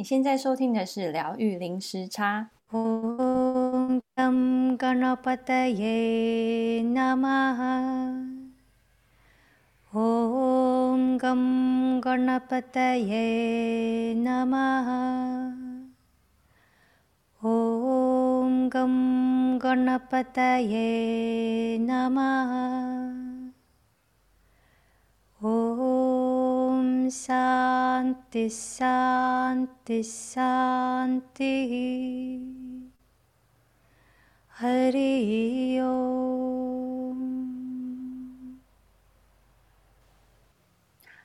你现在收听的是疗愈零时差。Santi。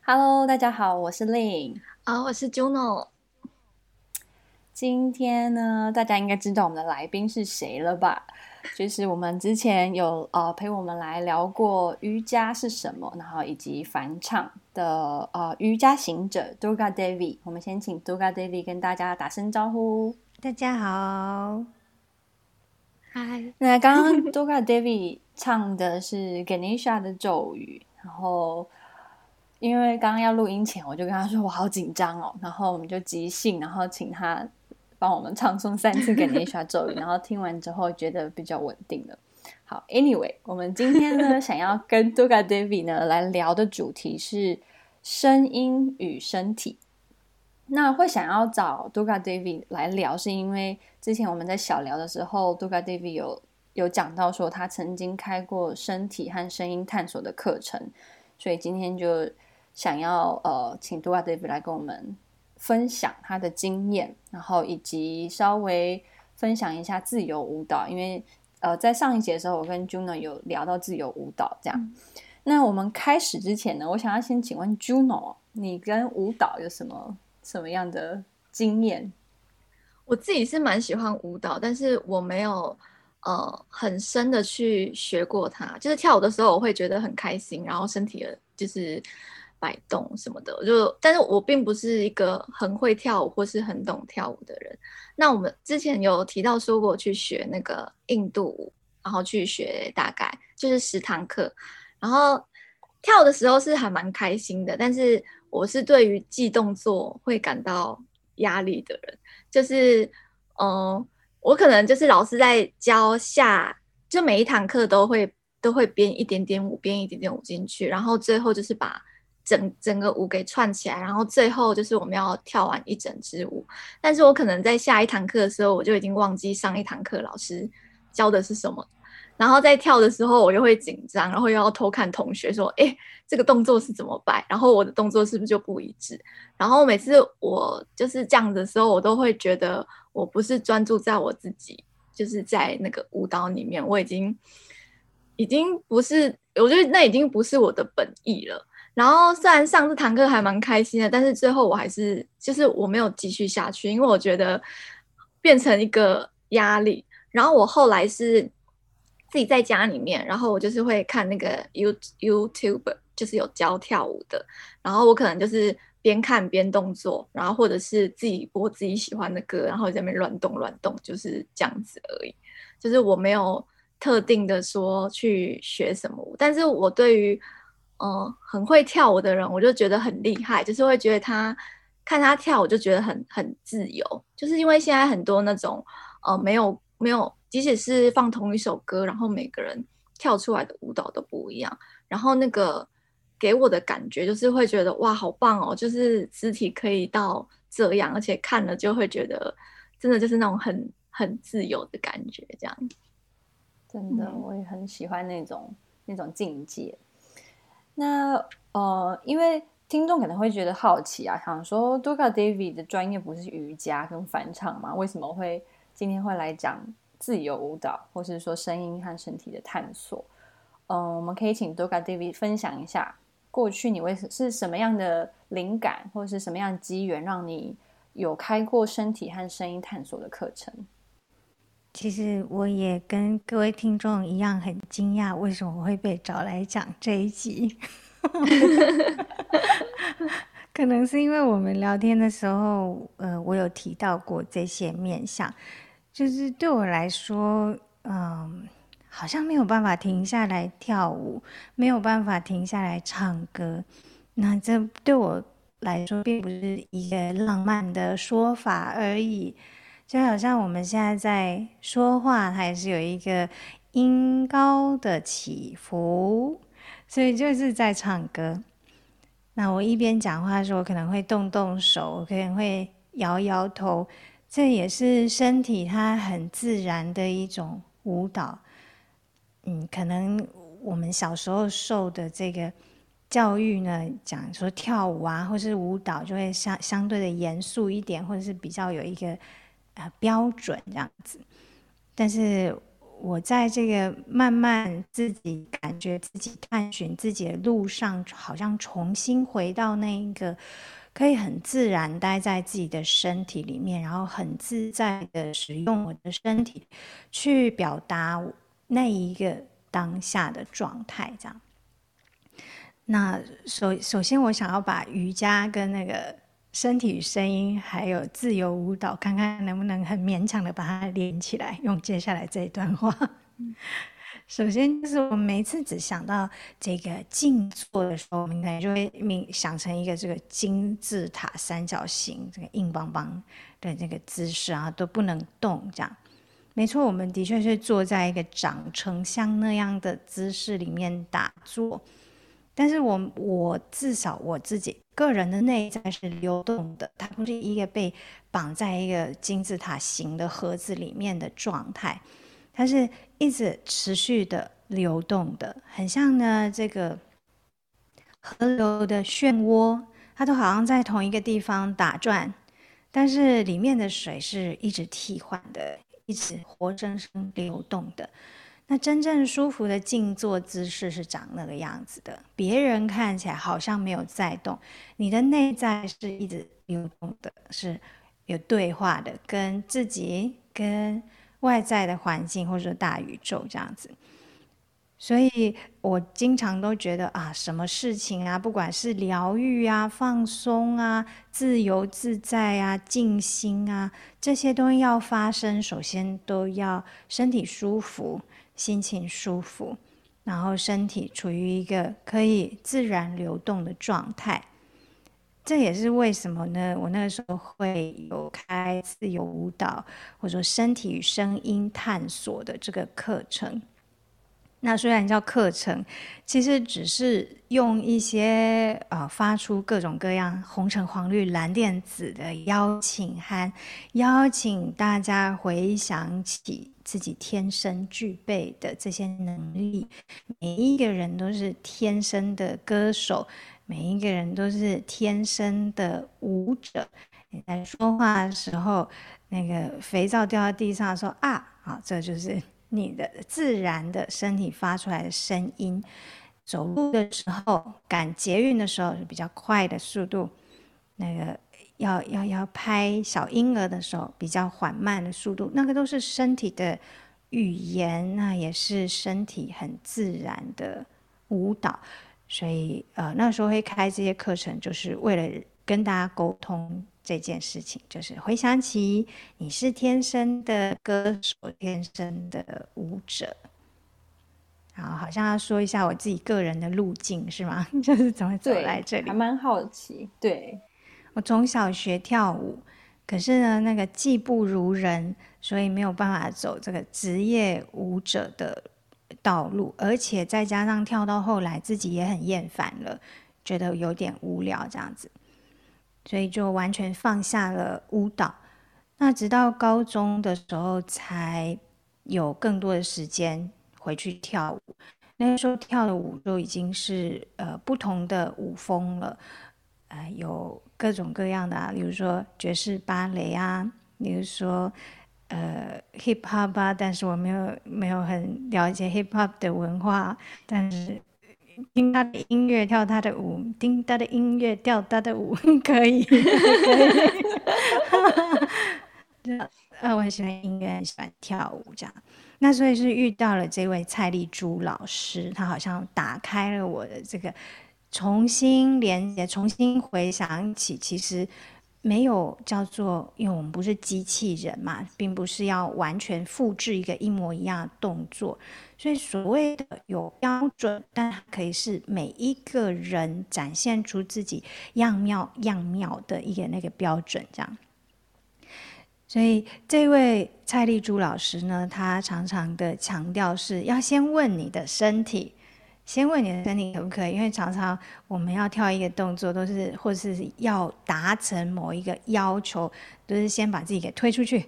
Hello，大家好，我是 Lin 啊，我是 jono。今天呢，大家应该知道我们的来宾是谁了吧？就是我们之前有呃陪我们来聊过瑜伽是什么，然后以及梵唱的呃瑜伽行者 Durga Devi。我们先请 Durga Devi 跟大家打声招呼。大家好，嗨。那刚刚 Durga Devi 唱的是 Ganesha 的咒语，然后因为刚刚要录音前，我就跟他说我好紧张哦，然后我们就即兴，然后请他。帮我们唱诵三次 Ganesha 咒语，然后听完之后觉得比较稳定了。好，Anyway，我们今天呢想要跟 Duga Devi 呢来聊的主题是声音与身体。那会想要找 Duga Devi 来聊，是因为之前我们在小聊的时候，Duga Devi 有有讲到说他曾经开过身体和声音探索的课程，所以今天就想要呃请 Duga Devi 来跟我们。分享他的经验，然后以及稍微分享一下自由舞蹈，因为呃，在上一节的时候，我跟 Juno 有聊到自由舞蹈这样。嗯、那我们开始之前呢，我想要先请问 Juno，你跟舞蹈有什么什么样的经验？我自己是蛮喜欢舞蹈，但是我没有呃很深的去学过它。就是跳舞的时候，我会觉得很开心，然后身体的就是。摆动什么的，就但是我并不是一个很会跳舞或是很懂跳舞的人。那我们之前有提到说过去学那个印度舞，然后去学大概就是十堂课，然后跳的时候是还蛮开心的。但是我是对于记动作会感到压力的人，就是嗯、我可能就是老师在教下，就每一堂课都会都会编一点点舞，编一点点舞进去，然后最后就是把。整整个舞给串起来，然后最后就是我们要跳完一整支舞。但是我可能在下一堂课的时候，我就已经忘记上一堂课老师教的是什么。然后在跳的时候，我又会紧张，然后又要偷看同学说：“诶，这个动作是怎么摆？”然后我的动作是不是就不一致？然后每次我就是这样的时候，我都会觉得我不是专注在我自己，就是在那个舞蹈里面，我已经已经不是，我觉得那已经不是我的本意了。然后虽然上这堂课还蛮开心的，但是最后我还是就是我没有继续下去，因为我觉得变成一个压力。然后我后来是自己在家里面，然后我就是会看那个 You YouTube，就是有教跳舞的，然后我可能就是边看边动作，然后或者是自己播自己喜欢的歌，然后在那边乱动乱动，就是这样子而已。就是我没有特定的说去学什么舞，但是我对于。嗯，很会跳舞的人，我就觉得很厉害，就是会觉得他看他跳舞就觉得很很自由，就是因为现在很多那种呃没有没有，即使是放同一首歌，然后每个人跳出来的舞蹈都不一样，然后那个给我的感觉就是会觉得哇，好棒哦，就是肢体可以到这样，而且看了就会觉得真的就是那种很很自由的感觉，这样。真的，我也很喜欢那种那种境界。那呃，因为听众可能会觉得好奇啊，想说 Durga David 的专业不是瑜伽跟梵唱吗？为什么会今天会来讲自由舞蹈，或是说声音和身体的探索？嗯、我们可以请 Durga David 分享一下，过去你为是什么样的灵感，或是什么样的机缘，让你有开过身体和声音探索的课程？其实我也跟各位听众一样很惊讶，为什么我会被找来讲这一集？可能是因为我们聊天的时候，呃，我有提到过这些面向，就是对我来说，嗯、好像没有办法停下来跳舞，没有办法停下来唱歌。那这对我来说，并不是一个浪漫的说法而已。就好像我们现在在说话，它也是有一个音高的起伏，所以就是在唱歌。那我一边讲话的时候，可能会动动手，可能会摇摇头，这也是身体它很自然的一种舞蹈。嗯，可能我们小时候受的这个教育呢，讲说跳舞啊，或是舞蹈，就会相相对的严肃一点，或者是比较有一个。啊，标准这样子，但是我在这个慢慢自己感觉自己探寻自己的路上，好像重新回到那一个可以很自然待在自己的身体里面，然后很自在的使用我的身体去表达那一个当下的状态。这样，那首首先我想要把瑜伽跟那个。身体与声音，还有自由舞蹈，看看能不能很勉强的把它连起来，用接下来这一段话。嗯、首先就是我们每次只想到这个静坐的时候，我们可能就会明想成一个这个金字塔三角形，这个硬邦邦的这个姿势啊，都不能动。这样，没错，我们的确是坐在一个长成像那样的姿势里面打坐。但是我我至少我自己个人的内在是流动的，它不是一个被绑在一个金字塔形的盒子里面的状态，它是一直持续的流动的，很像呢这个河流的漩涡，它都好像在同一个地方打转，但是里面的水是一直替换的，一直活生生流动的。那真正舒服的静坐姿势是长那个样子的，别人看起来好像没有在动，你的内在是一直流动的，是有对话的，跟自己、跟外在的环境或者说大宇宙这样子。所以我经常都觉得啊，什么事情啊，不管是疗愈啊、放松啊、自由自在啊、静心啊，这些东西要发生，首先都要身体舒服。心情舒服，然后身体处于一个可以自然流动的状态，这也是为什么呢？我那个时候会有开自由舞蹈，或者说身体与声音探索的这个课程。那虽然叫课程，其实只是用一些呃发出各种各样红橙黄绿蓝靛紫的邀请函，邀请大家回想起自己天生具备的这些能力。每一个人都是天生的歌手，每一个人都是天生的舞者。你在说话的时候，那个肥皂掉在地上说，说啊，好，这就是。你的自然的身体发出来的声音，走路的时候，赶捷运的时候是比较快的速度，那个要要要拍小婴儿的时候比较缓慢的速度，那个都是身体的语言，那也是身体很自然的舞蹈，所以呃那时候会开这些课程，就是为了跟大家沟通。这件事情就是回想起你是天生的歌手，天生的舞者。然后好像要说一下我自己个人的路径是吗？就是怎么走来这里？还蛮好奇。对，我从小学跳舞，可是呢，那个技不如人，所以没有办法走这个职业舞者的道路，而且再加上跳到后来自己也很厌烦了，觉得有点无聊这样子。所以就完全放下了舞蹈，那直到高中的时候才有更多的时间回去跳舞。那时候跳的舞就已经是呃不同的舞风了，呃有各种各样的啊，比如说爵士芭蕾啊，比如说呃 hip hop 啊，但是我没有没有很了解 hip hop 的文化，但是。听他的音乐，跳他的舞；听他的音乐，跳他的舞，可以，可以。呃，我很喜欢音乐，很喜欢跳舞，这样。那所以是遇到了这位蔡丽珠老师，他好像打开了我的这个重新连接，重新回想起，其实没有叫做，因为我们不是机器人嘛，并不是要完全复制一个一模一样的动作，所以所谓的有标准，但可以是每一个人展现出自己样妙样妙的一个那个标准，这样。所以这位蔡丽珠老师呢，他常常的强调是要先问你的身体。先问你的身体可不可以？因为常常我们要跳一个动作，都是或是要达成某一个要求，都是先把自己给推出去，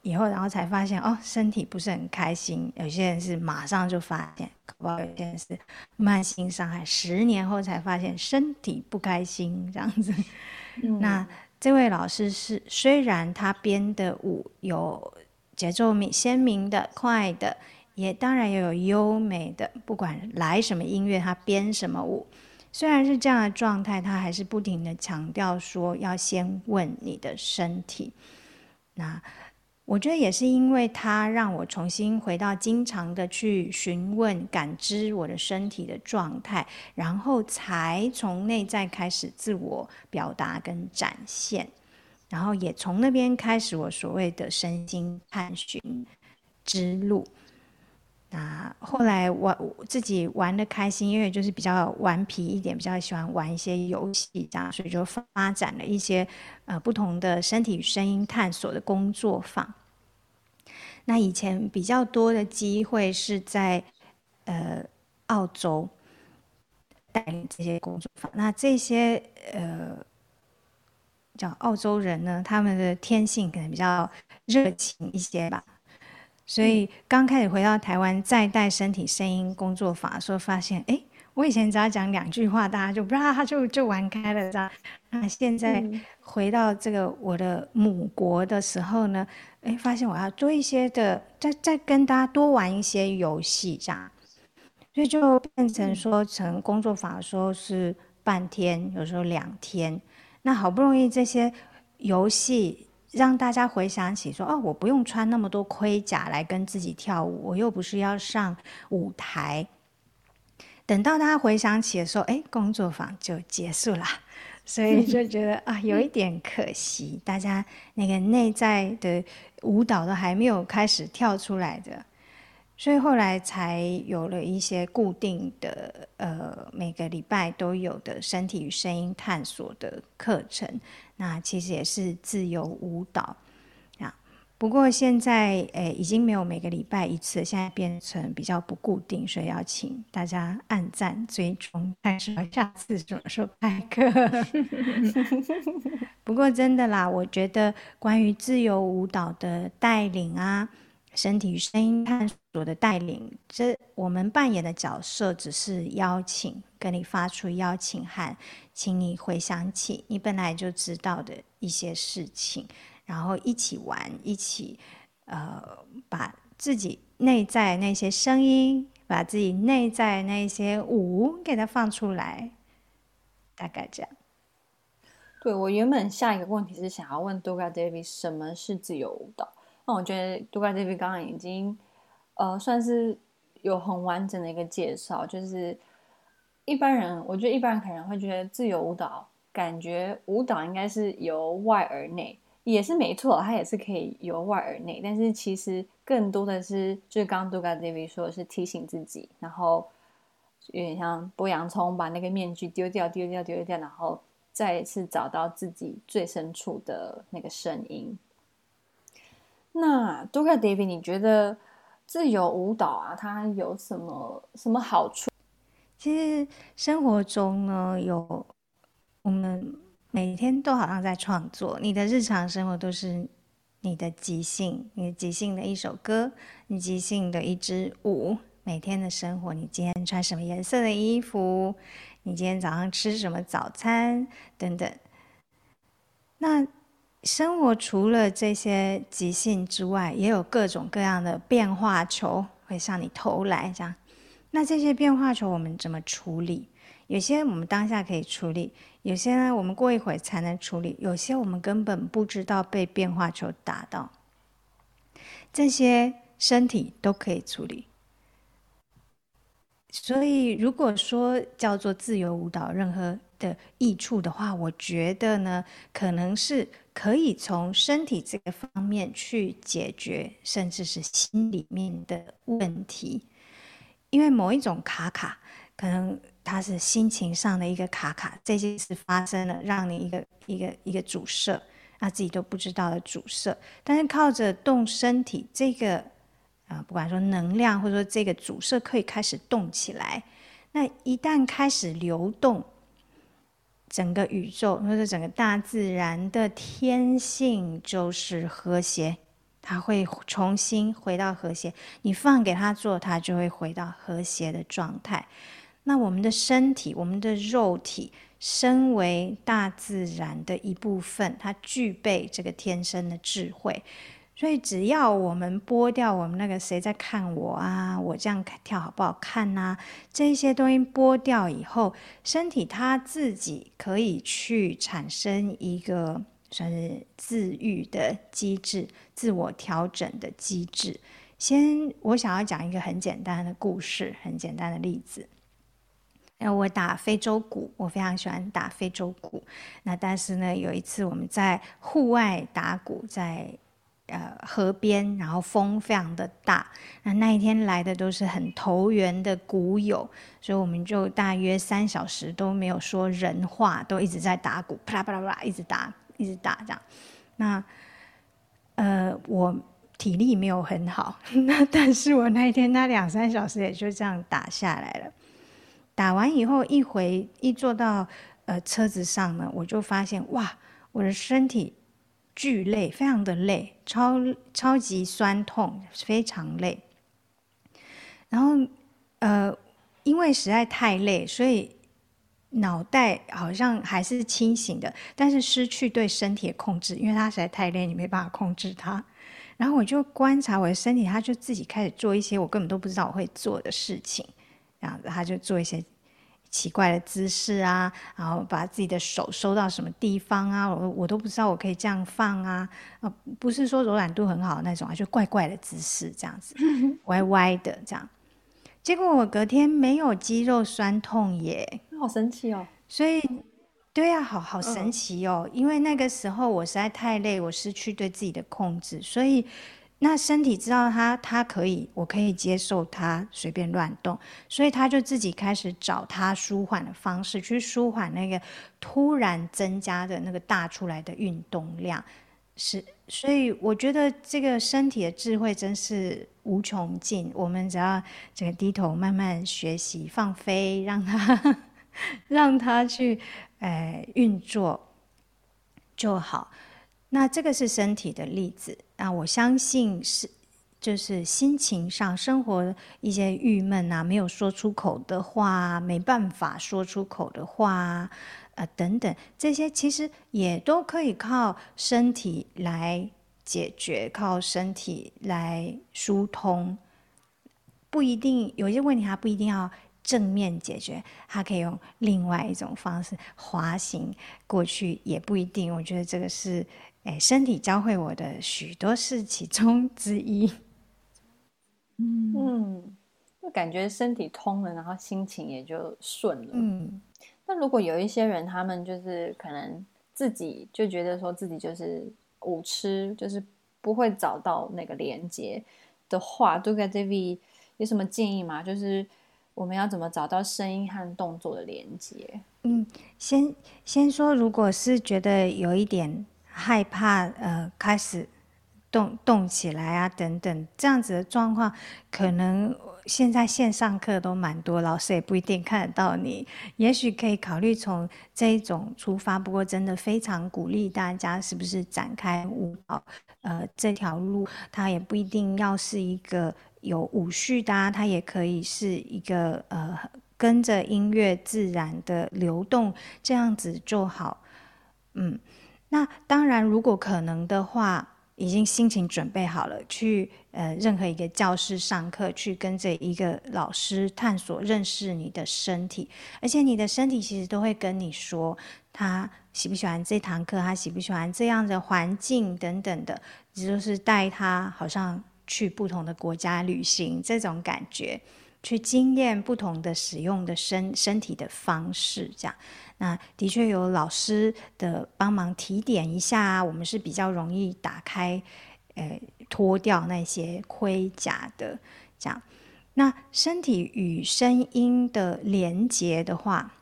以后然后才发现哦，身体不是很开心。有些人是马上就发现，搞不好有些人是慢性伤害，十年后才发现身体不开心这样子。嗯、那这位老师是虽然他编的舞有节奏明鲜明的快的。也当然也有优美的，不管来什么音乐，他编什么舞，虽然是这样的状态，他还是不停地强调说要先问你的身体。那我觉得也是因为他让我重新回到经常的去询问、感知我的身体的状态，然后才从内在开始自我表达跟展现，然后也从那边开始我所谓的身心探寻之路。那后来我自己玩的开心，因为就是比较顽皮一点，比较喜欢玩一些游戏这样，所以就发展了一些呃不同的身体与声音探索的工作坊。那以前比较多的机会是在呃澳洲带领这些工作坊。那这些呃叫澳洲人呢，他们的天性可能比较热情一些吧。所以刚开始回到台湾，再带身体声音工作法的时候，发现，哎，我以前只要讲两句话，大家就不知道他就就玩开了，这样。那现在回到这个我的母国的时候呢，哎，发现我要做一些的，再再跟大家多玩一些游戏，这样。所以就变成说成工作法的时候是半天，有时候两天。那好不容易这些游戏。让大家回想起说：“哦，我不用穿那么多盔甲来跟自己跳舞，我又不是要上舞台。”等到大家回想起的时候，哎，工作坊就结束了，所以就觉得啊，有一点可惜，大家那个内在的舞蹈都还没有开始跳出来的。所以后来才有了一些固定的，呃，每个礼拜都有的身体与声音探索的课程。那其实也是自由舞蹈啊。不过现在，诶，已经没有每个礼拜一次，现在变成比较不固定，所以要请大家按赞追踪，看什么下次什么时候开课。不过真的啦，我觉得关于自由舞蹈的带领啊。身体与声音探索的带领，这我们扮演的角色只是邀请，跟你发出邀请函，请你回想起你本来就知道的一些事情，然后一起玩，一起呃，把自己内在那些声音，把自己内在那些舞给它放出来，大概这样。对，我原本下一个问题是想要问 Doga David 什么是自由舞蹈？那我觉得 Doga Devi 刚刚已经，呃，算是有很完整的一个介绍。就是一般人，我觉得一般人可能会觉得自由舞蹈，感觉舞蹈应该是由外而内，也是没错，它也是可以由外而内。但是其实更多的是，就是刚刚 Doga Devi 说的是提醒自己，然后有点像剥洋葱，把那个面具丢掉、丢掉、丢掉，然后再一次找到自己最深处的那个声音。那 Doga Devi，你觉得自由舞蹈啊，它有什么什么好处？其实生活中呢，有我们每天都好像在创作，你的日常生活都是你的即兴，你即兴的一首歌，你即兴的一支舞，每天的生活，你今天穿什么颜色的衣服，你今天早上吃什么早餐等等，那。生活除了这些即兴之外，也有各种各样的变化球会向你投来，这样。那这些变化球我们怎么处理？有些我们当下可以处理，有些呢我们过一会才能处理，有些我们根本不知道被变化球打到。这些身体都可以处理。所以如果说叫做自由舞蹈，任何的益处的话，我觉得呢，可能是可以从身体这个方面去解决，甚至是心里面的问题。因为某一种卡卡，可能它是心情上的一个卡卡，这些事发生了，让你一个一个一个阻塞，那自己都不知道的阻塞。但是靠着动身体，这个啊、不管说能量或者说这个阻塞可以开始动起来。那一旦开始流动，整个宇宙或者整个大自然的天性就是和谐，它会重新回到和谐。你放给它做，它就会回到和谐的状态。那我们的身体，我们的肉体，身为大自然的一部分，它具备这个天生的智慧。所以，只要我们剥掉我们那个谁在看我啊，我这样跳好不好看呐？这些东西剥掉以后，身体它自己可以去产生一个算是自愈的机制、自我调整的机制。先，我想要讲一个很简单的故事，很简单的例子。呃，我打非洲鼓，我非常喜欢打非洲鼓。那但是呢，有一次我们在户外打鼓，在呃，河边，然后风非常的大。那那一天来的都是很投缘的鼓友，所以我们就大约三小时都没有说人话，都一直在打鼓，啪啦啪啦啪啦，一直打，一直打这样。那呃，我体力没有很好，那但是我那一天那两三小时也就这样打下来了。打完以后，一回一坐到呃车子上呢，我就发现哇，我的身体。巨累，非常的累，超超级酸痛，非常累。然后，呃，因为实在太累，所以脑袋好像还是清醒的，但是失去对身体的控制，因为它实在太累，你没办法控制它。然后我就观察我的身体，它就自己开始做一些我根本都不知道我会做的事情，这样子，它就做一些。奇怪的姿势啊，然后把自己的手收到什么地方啊？我我都不知道我可以这样放啊！啊，不是说柔软度很好那种啊，就怪怪的姿势这样子，歪歪的这样。结果我隔天没有肌肉酸痛耶，好神奇哦！所以，对啊，好好神奇哦！因为那个时候我实在太累，我失去对自己的控制，所以。那身体知道它，它可以，我可以接受它随便乱动，所以它就自己开始找它舒缓的方式，去舒缓那个突然增加的那个大出来的运动量。是，所以我觉得这个身体的智慧真是无穷尽。我们只要这个低头慢慢学习放飞，让它 让它去呃运作就好。那这个是身体的例子，那我相信是，就是心情上生活一些郁闷啊，没有说出口的话，没办法说出口的话，啊、呃、等等，这些其实也都可以靠身体来解决，靠身体来疏通，不一定有些问题，它不一定要。正面解决，他可以用另外一种方式滑行过去，也不一定。我觉得这个是，哎，身体教会我的许多事其中之一。嗯嗯，就感觉身体通了，然后心情也就顺了。嗯，那如果有一些人，他们就是可能自己就觉得说自己就是无痴，就是不会找到那个连接的话，都该这里有什么建议吗？就是。我们要怎么找到声音和动作的连接？嗯，先先说，如果是觉得有一点害怕，呃，开始动动起来啊，等等，这样子的状况，可能现在线上课都蛮多，老师也不一定看得到你。也许可以考虑从这一种出发，不过真的非常鼓励大家，是不是展开舞蹈？呃，这条路它也不一定要是一个。有舞序的啊，它也可以是一个呃，跟着音乐自然的流动，这样子就好。嗯，那当然，如果可能的话，已经心情准备好了，去呃任何一个教室上课，去跟着一个老师探索认识你的身体，而且你的身体其实都会跟你说，他喜不喜欢这堂课，他喜不喜欢这样的环境等等的，也就是带他好像。去不同的国家旅行，这种感觉，去经验不同的使用的身身体的方式，这样。那的确有老师的帮忙提点一下啊，我们是比较容易打开，呃，脱掉那些盔甲的，这样。那身体与声音的连接的话，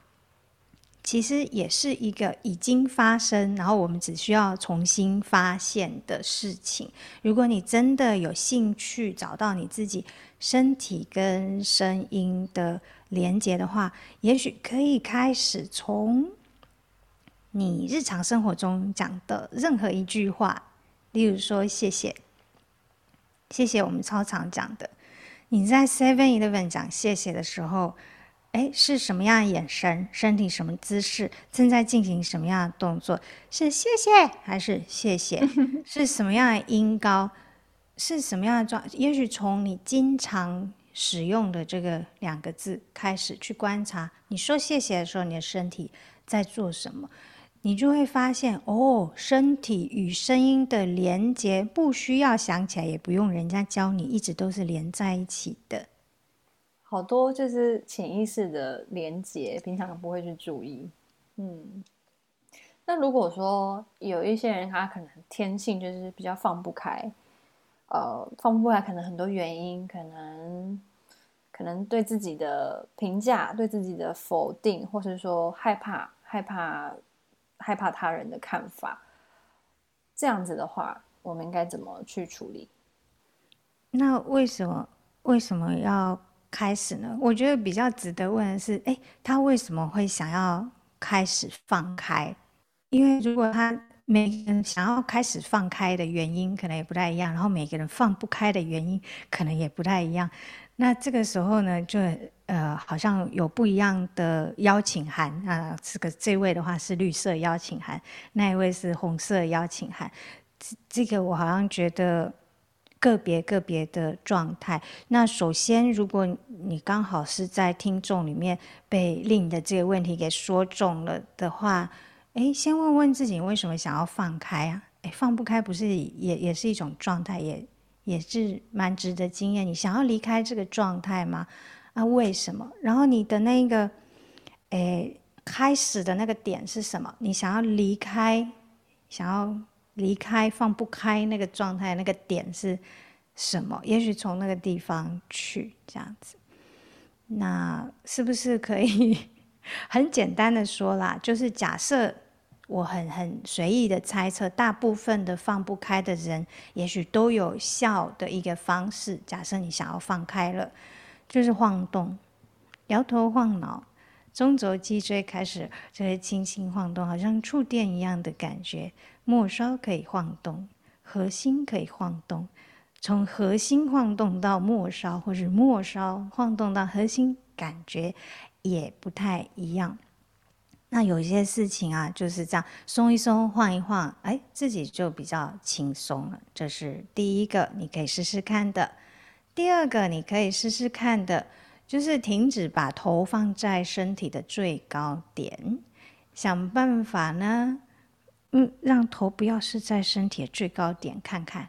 其实也是一个已经发生，然后我们只需要重新发现的事情。如果你真的有兴趣找到你自己身体跟声音的连接的话，也许可以开始从你日常生活中讲的任何一句话，例如说谢谢，谢谢，我们超常讲的。你在 Seven Eleven 讲谢谢的时候。哎，是什么样的眼神？身体什么姿势？正在进行什么样的动作？是谢谢还是谢谢？是什么样的音高？是什么样的状？也许从你经常使用的这个两个字开始去观察，你说谢谢的时候，你的身体在做什么？你就会发现，哦，身体与声音的连接不需要想起来，也不用人家教你，一直都是连在一起的。好多就是潜意识的连接，平常不会去注意。嗯，那如果说有一些人，他可能天性就是比较放不开，呃，放不开，可能很多原因，可能可能对自己的评价、对自己的否定，或是说害怕、害怕、害怕他人的看法，这样子的话，我们应该怎么去处理？那为什么为什么要？开始呢？我觉得比较值得问的是，哎，他为什么会想要开始放开？因为如果他每个人想要开始放开的原因可能也不太一样，然后每个人放不开的原因可能也不太一样。那这个时候呢，就呃，好像有不一样的邀请函啊。这个这位的话是绿色邀请函，那一位是红色邀请函。这这个我好像觉得。个别个别的状态。那首先，如果你刚好是在听众里面被令的这个问题给说中了的话，诶，先问问自己为什么想要放开啊？诶，放不开不是也也是一种状态，也也是蛮值得经验。你想要离开这个状态吗？啊，为什么？然后你的那个，诶，开始的那个点是什么？你想要离开，想要。离开放不开那个状态，那个点是什么？也许从那个地方去这样子，那是不是可以 很简单的说啦？就是假设我很很随意的猜测，大部分的放不开的人，也许都有效的一个方式。假设你想要放开了，就是晃动、摇头晃脑、中轴脊椎开始这些轻轻晃动，好像触电一样的感觉。末梢可以晃动，核心可以晃动，从核心晃动到末梢，或是末梢晃动到核心，感觉也不太一样。那有些事情啊，就是这样松一松，晃一晃，哎，自己就比较轻松了。这是第一个，你可以试试看的。第二个，你可以试试看的，就是停止把头放在身体的最高点，想办法呢。嗯，让头不要是在身体的最高点，看看，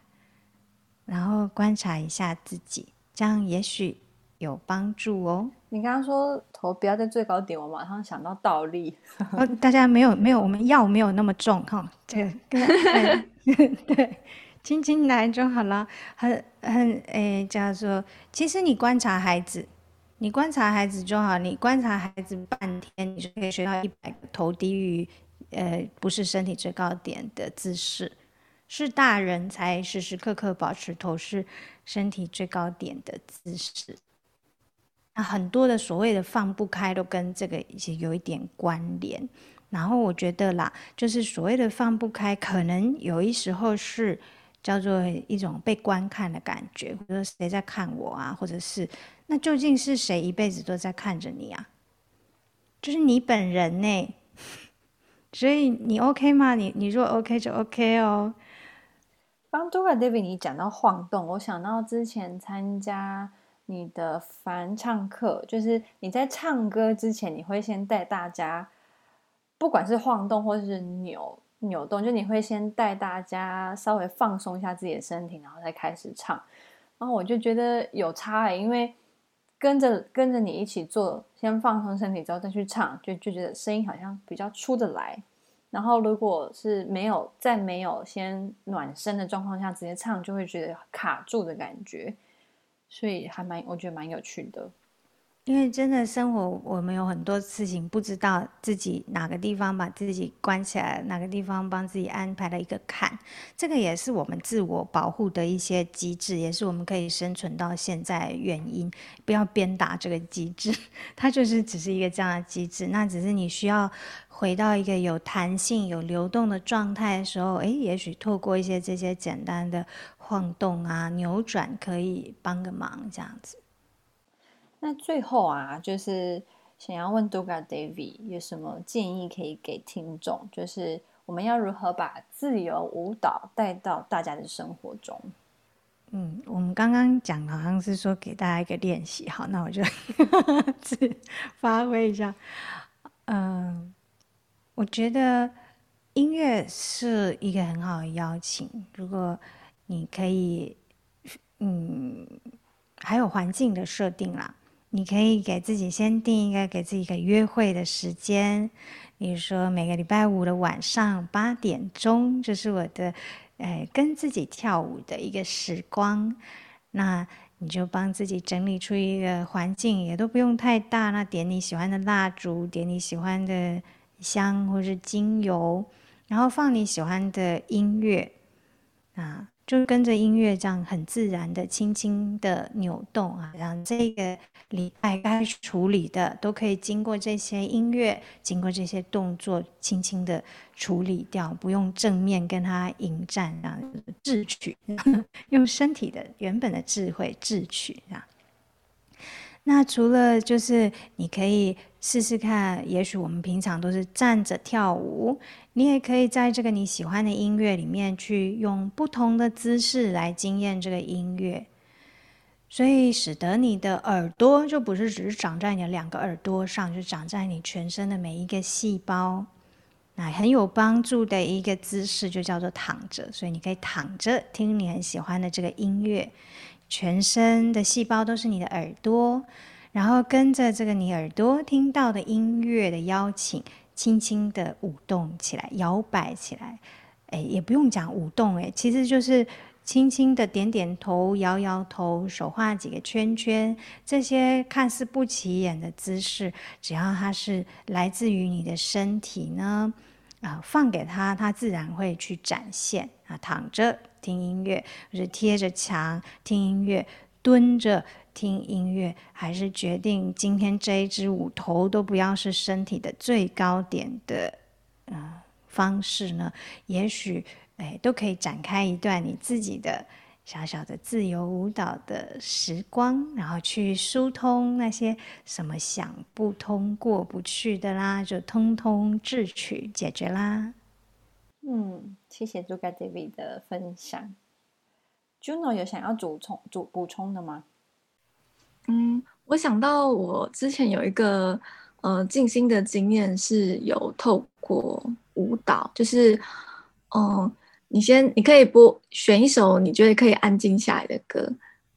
然后观察一下自己，这样也许有帮助哦。你刚刚说头不要在最高点，我马上想到倒立。哦，大家没有没有，我们药没有那么重哈，这个 对，轻轻来就好了。很很诶，叫做其实你观察孩子，你观察孩子就好，你观察孩子半天，你就可以学到一百个头低于。呃，不是身体最高点的姿势，是大人才时时刻刻保持头是身体最高点的姿势。那很多的所谓的放不开，都跟这个也有一点关联。然后我觉得啦，就是所谓的放不开，可能有一时候是叫做一种被观看的感觉，或者谁在看我啊，或者是那究竟是谁一辈子都在看着你啊？就是你本人呢？所以你 OK 吗？你你如果 OK 就 OK 哦。刚 Dora David 你讲到晃动，我想到之前参加你的翻唱课，就是你在唱歌之前，你会先带大家，不管是晃动或是扭扭动，就你会先带大家稍微放松一下自己的身体，然后再开始唱。然后我就觉得有差欸，因为跟着跟着你一起做，先放松身体之后再去唱，就就觉得声音好像比较出得来。然后如果是没有在没有先暖身的状况下直接唱，就会觉得卡住的感觉，所以还蛮我觉得蛮有趣的。因为真的生活，我们有很多事情不知道自己哪个地方把自己关起来，哪个地方帮自己安排了一个坎，这个也是我们自我保护的一些机制，也是我们可以生存到现在原因。不要鞭打这个机制，它就是只是一个这样的机制。那只是你需要回到一个有弹性、有流动的状态的时候，诶，也许透过一些这些简单的晃动啊、扭转，可以帮个忙，这样子。那最后啊，就是想要问 Duga Devi 有什么建议可以给听众？就是我们要如何把自由舞蹈带到大家的生活中？嗯，我们刚刚讲好像是说给大家一个练习，好，那我就 自发挥一下。嗯，我觉得音乐是一个很好的邀请，如果你可以，嗯，还有环境的设定啦。你可以给自己先定一个给自己一个约会的时间，比如说每个礼拜五的晚上八点钟，就是我的，呃，跟自己跳舞的一个时光。那你就帮自己整理出一个环境，也都不用太大。那点你喜欢的蜡烛，点你喜欢的香或是精油，然后放你喜欢的音乐，啊。就跟着音乐这样很自然的、轻轻的扭动啊，让这个礼拜该处理的都可以经过这些音乐、经过这些动作，轻轻的处理掉，不用正面跟他迎战，这样智取，用身体的原本的智慧智取啊。那除了就是你可以试试看，也许我们平常都是站着跳舞，你也可以在这个你喜欢的音乐里面去用不同的姿势来惊艳这个音乐，所以使得你的耳朵就不是只是长在你的两个耳朵上，就长在你全身的每一个细胞。那很有帮助的一个姿势就叫做躺着，所以你可以躺着听你很喜欢的这个音乐。全身的细胞都是你的耳朵，然后跟着这个你耳朵听到的音乐的邀请，轻轻的舞动起来，摇摆起来。哎，也不用讲舞动，哎，其实就是轻轻的点点头，摇摇头，手画几个圈圈。这些看似不起眼的姿势，只要它是来自于你的身体呢，啊，放给他，他自然会去展现。啊，躺着。听音乐，或者贴着墙听音乐，蹲着听音乐，还是决定今天这一支舞头都不要是身体的最高点的，嗯，方式呢？也许，哎，都可以展开一段你自己的小小的自由舞蹈的时光，然后去疏通那些什么想不通、过不去的啦，就通通智取解决啦。嗯，谢谢 Duga Devi 的分享。Juno 有想要补充、补补充的吗？嗯，我想到我之前有一个呃静心的经验，是有透过舞蹈，就是嗯、你先你可以播选一首你觉得可以安静下来的歌，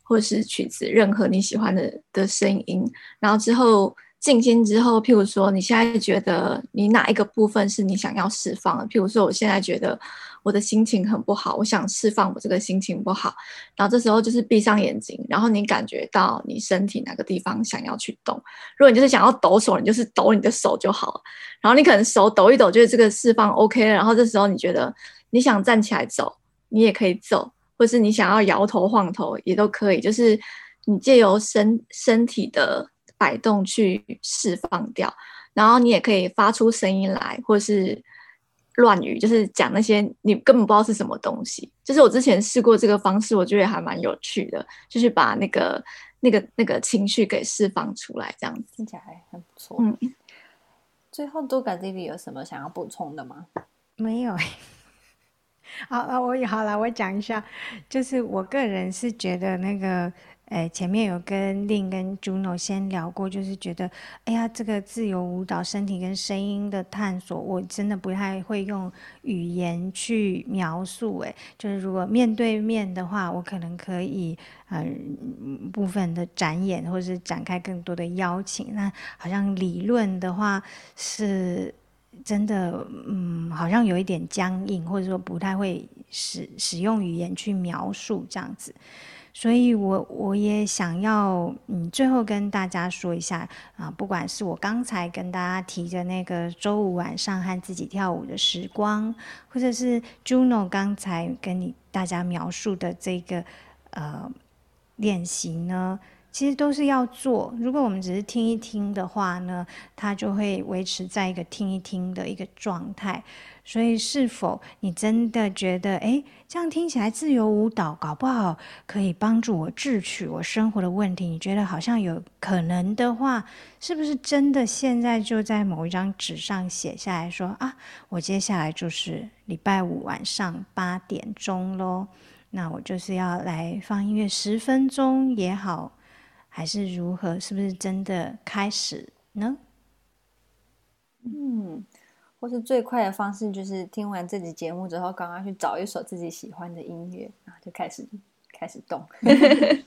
或是曲子，任何你喜欢的的声音，然后之后。静心之后，譬如说，你现在觉得你哪一个部分是你想要释放的？譬如说，我现在觉得我的心情很不好，我想释放我这个心情不好。然后这时候就是闭上眼睛，然后你感觉到你身体哪个地方想要去动。如果你就是想要抖手，你就是抖你的手就好了。然后你可能手抖一抖，觉得这个释放 OK 了。然后这时候你觉得你想站起来走，你也可以走，或是你想要摇头晃头也都可以。就是你借由身身体的。摆动去释放掉，然后你也可以发出声音来，或是乱语，就是讲那些你根本不知道是什么东西。就是我之前试过这个方式，我觉得还蛮有趣的，就是把那个那个那个情绪给释放出来，这样子听起来还很不错。嗯，最后 Duga Devi 有什么想要补充的吗？没有。好啊，我也好了，我讲一下，就是我个人是觉得那个。呃，前面有跟 Lin 跟 Juno 先聊过，就是觉得，哎呀，这个自由舞蹈身体跟声音的探索，我真的不太会用语言去描述。哎，就是如果面对面的话，我可能可以，嗯，部分的展演或者是展开更多的邀请。那好像理论的话是。真的，嗯，好像有一点僵硬，或者说不太会使使用语言去描述这样子，所以我我也想要，嗯，最后跟大家说一下啊，不管是我刚才跟大家提的那个周五晚上和自己跳舞的时光，或者是 Juno 刚才跟你大家描述的这个呃练习呢。其实都是要做。如果我们只是听一听的话呢，它就会维持在一个听一听的一个状态。所以，是否你真的觉得，哎，这样听起来自由舞蹈搞不好可以帮助我智取我生活的问题？你觉得好像有可能的话，是不是真的现在就在某一张纸上写下来说啊，我接下来就是礼拜五晚上八点钟喽，那我就是要来放音乐十分钟也好。还是如何？是不是真的开始呢？嗯，或是最快的方式就是听完这集节目之后，赶快去找一首自己喜欢的音乐，然后就开始开始动。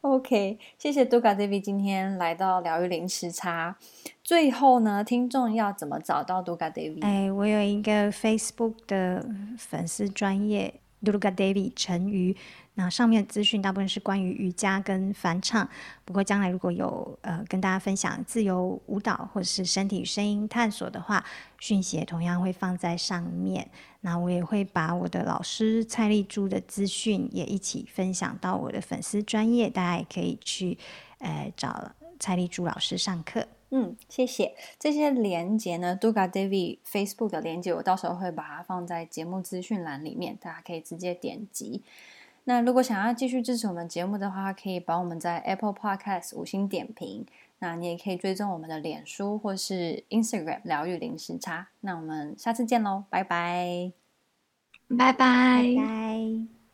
OK，谢谢 Duga Devi 今天来到疗愈零时差。最后呢，听众要怎么找到 Duga Devi？哎，我有一个 Facebook 的粉丝专业 Durga Devi 陈瑜。那上面资讯大部分是关于瑜伽跟梵唱，不过将来如果有呃跟大家分享自由舞蹈或者是身体与声音探索的话，讯息也同样会放在上面。那我也会把我的老师蔡丽珠的资讯也一起分享到我的粉丝专业，大家也可以去呃找蔡丽珠老师上课。嗯，谢谢。这些连接呢，Duga Devi Facebook 的连接，我到时候会把它放在节目资讯栏里面，大家可以直接点击。那如果想要继续支持我们节目的话，可以帮我们在 Apple Podcast 五星点评。那你也可以追踪我们的脸书或是 Instagram 疗愈零时差。那我们下次见喽，拜拜，拜拜，拜拜。